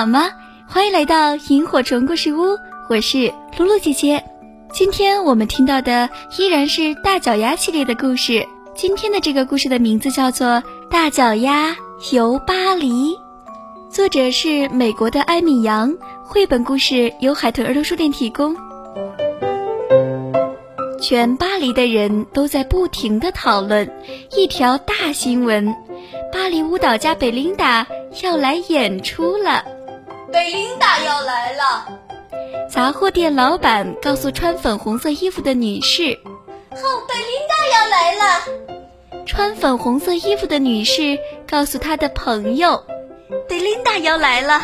好吗？欢迎来到萤火虫故事屋，我是露露姐姐。今天我们听到的依然是大脚丫系列的故事。今天的这个故事的名字叫做《大脚丫游巴黎》，作者是美国的艾米扬，绘本故事由海豚儿童书店提供。全巴黎的人都在不停地讨论一条大新闻：巴黎舞蹈家贝琳达要来演出了。贝琳达要来了！杂货店老板告诉穿粉红色衣服的女士：“哦，贝琳达要来了！”穿粉红色衣服的女士告诉她的朋友：“贝琳达要来了。”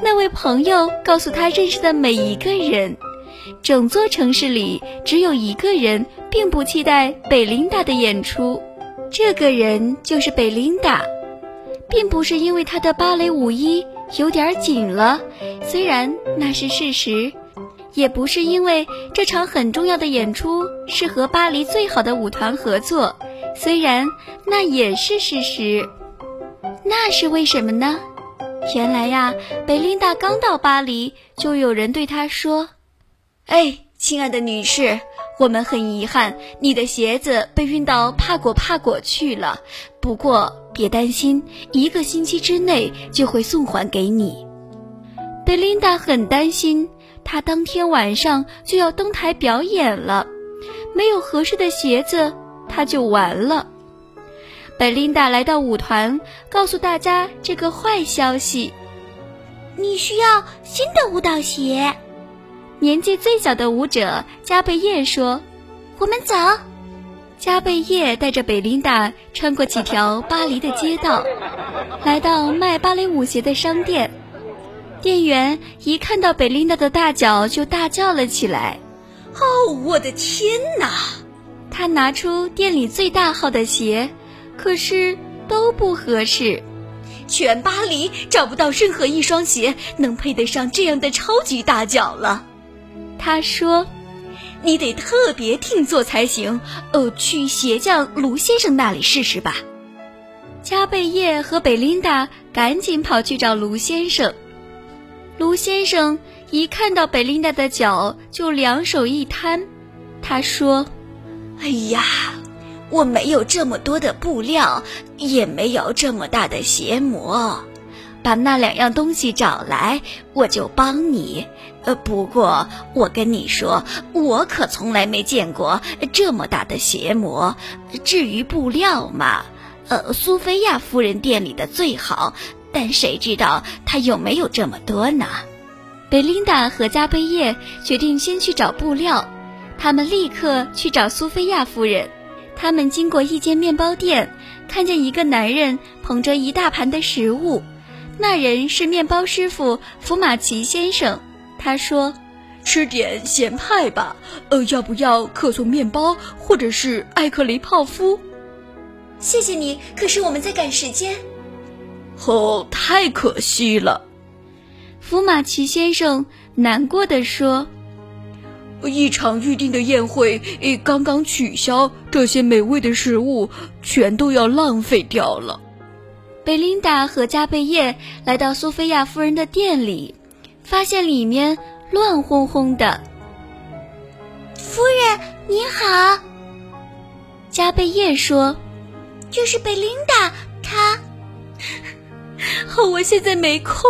那位朋友告诉他认识的每一个人。整座城市里只有一个人并不期待贝琳达的演出，这个人就是贝琳达，并不是因为她的芭蕾舞衣有点紧了，虽然那是事实，也不是因为这场很重要的演出是和巴黎最好的舞团合作，虽然那也是事实。那是为什么呢？原来呀，贝琳达刚到巴黎，就有人对她说。哎，亲爱的女士，我们很遗憾，你的鞋子被运到帕果帕果去了。不过别担心，一个星期之内就会送还给你。贝琳达很担心，她当天晚上就要登台表演了，没有合适的鞋子，她就完了。贝琳达来到舞团，告诉大家这个坏消息：你需要新的舞蹈鞋。年纪最小的舞者加贝叶说：“我们走。”加贝叶带着贝琳达穿过几条巴黎的街道，来到卖芭蕾舞鞋的商店。店员一看到贝琳达的大脚，就大叫了起来：“哦，我的天哪！”他拿出店里最大号的鞋，可是都不合适。全巴黎找不到任何一双鞋能配得上这样的超级大脚了。他说：“你得特别定做才行。呃，去鞋匠卢先生那里试试吧。”加贝叶和贝琳达赶紧跑去找卢先生。卢先生一看到贝琳达的脚，就两手一摊。他说：“哎呀，我没有这么多的布料，也没有这么大的鞋模。”把那两样东西找来，我就帮你。呃，不过我跟你说，我可从来没见过这么大的邪魔。至于布料嘛，呃，苏菲亚夫人店里的最好，但谁知道她有没有这么多呢？贝琳达和加贝叶决定先去找布料，他们立刻去找苏菲亚夫人。他们经过一间面包店，看见一个男人捧着一大盘的食物。那人是面包师傅福马奇先生，他说：“吃点咸派吧，呃，要不要可颂面包或者是艾克雷泡芙？”谢谢你，可是我们在赶时间。哦，太可惜了，福马奇先生难过的说：“一场预定的宴会刚刚取消，这些美味的食物全都要浪费掉了。”贝琳达和加贝叶来到苏菲亚夫人的店里，发现里面乱哄哄的。夫人您好，加贝叶说：“这是贝琳达，她……哦，我现在没空。”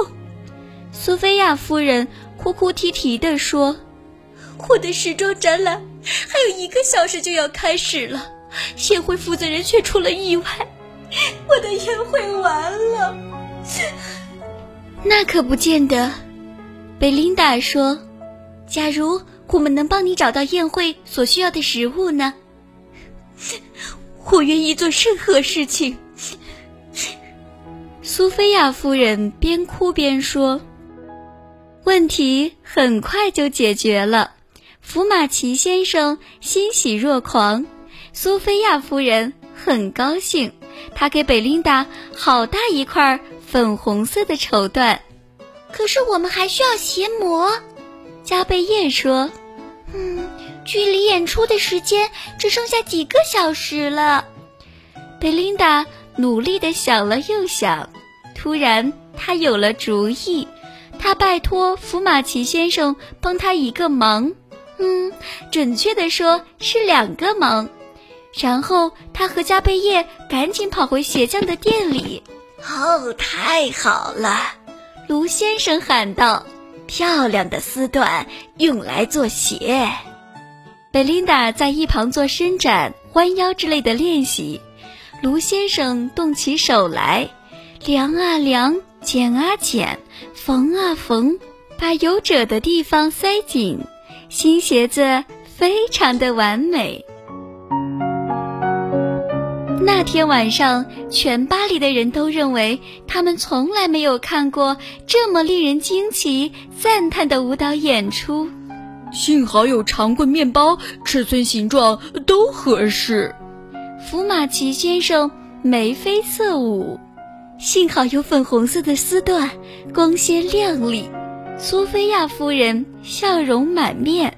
苏菲亚夫人哭哭啼啼地说：“我的时装展览还有一个小时就要开始了，宴会负责人却出了意外。”我的宴会完了，那可不见得。贝琳达说：“假如我们能帮你找到宴会所需要的食物呢？我愿意做任何事情。”苏菲亚夫人边哭边说：“问题很快就解决了。”福马奇先生欣喜若狂，苏菲亚夫人很高兴。他给贝琳达好大一块粉红色的绸缎，可是我们还需要鞋模。加贝叶说：“嗯，距离演出的时间只剩下几个小时了。”贝琳达努力的想了又想，突然他有了主意，他拜托福马奇先生帮他一个忙，嗯，准确的说是两个忙。然后他和加贝叶赶紧跑回鞋匠的店里。哦，太好了！卢先生喊道：“漂亮的丝缎用来做鞋。”贝琳达在一旁做伸展、弯腰之类的练习。卢先生动起手来，量啊量，剪啊剪，缝啊缝，把有褶的地方塞紧，新鞋子非常的完美。那天晚上，全巴黎的人都认为他们从来没有看过这么令人惊奇、赞叹的舞蹈演出。幸好有长棍面包，尺寸、形状都合适。福马奇先生眉飞色舞，幸好有粉红色的丝缎，光鲜亮丽。苏菲亚夫人笑容满面，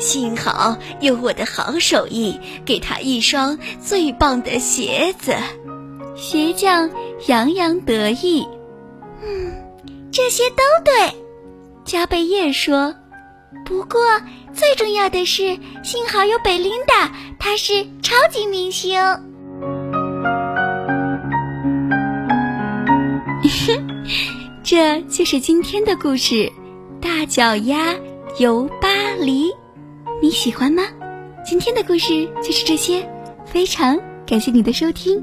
幸好有我的好手艺，给他一双最棒的鞋子。鞋匠洋洋得意。嗯，这些都对。加贝叶说。不过最重要的是，幸好有贝琳达，她是超级明星。这就是今天的故事，《大脚丫游巴黎》，你喜欢吗？今天的故事就是这些，非常感谢你的收听，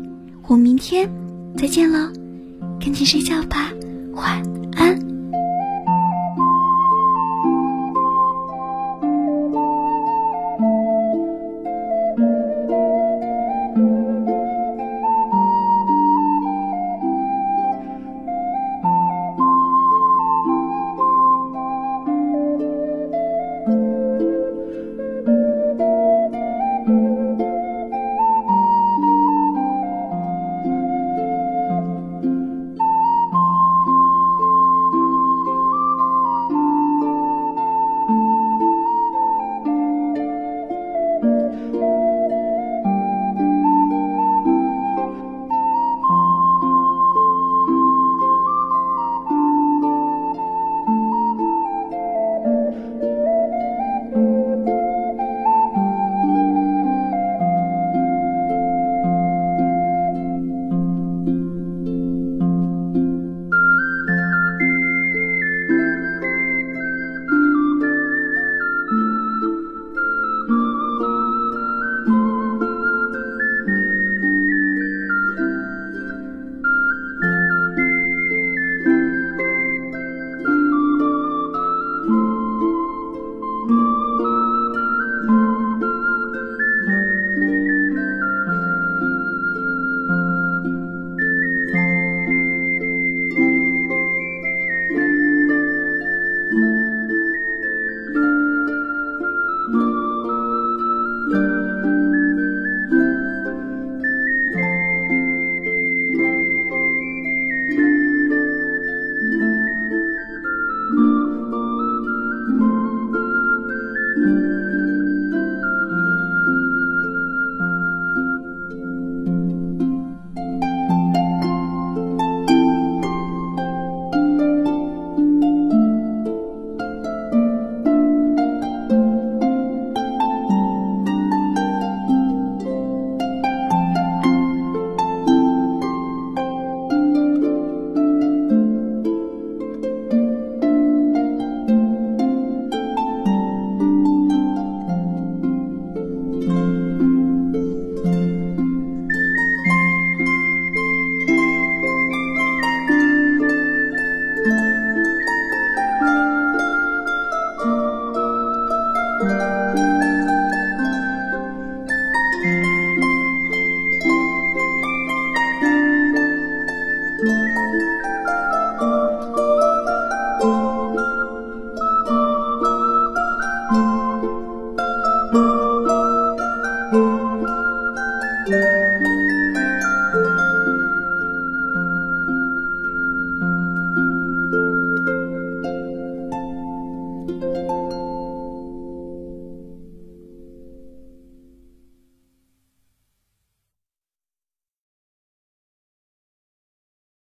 我们明天再见喽，赶紧睡觉吧，晚安。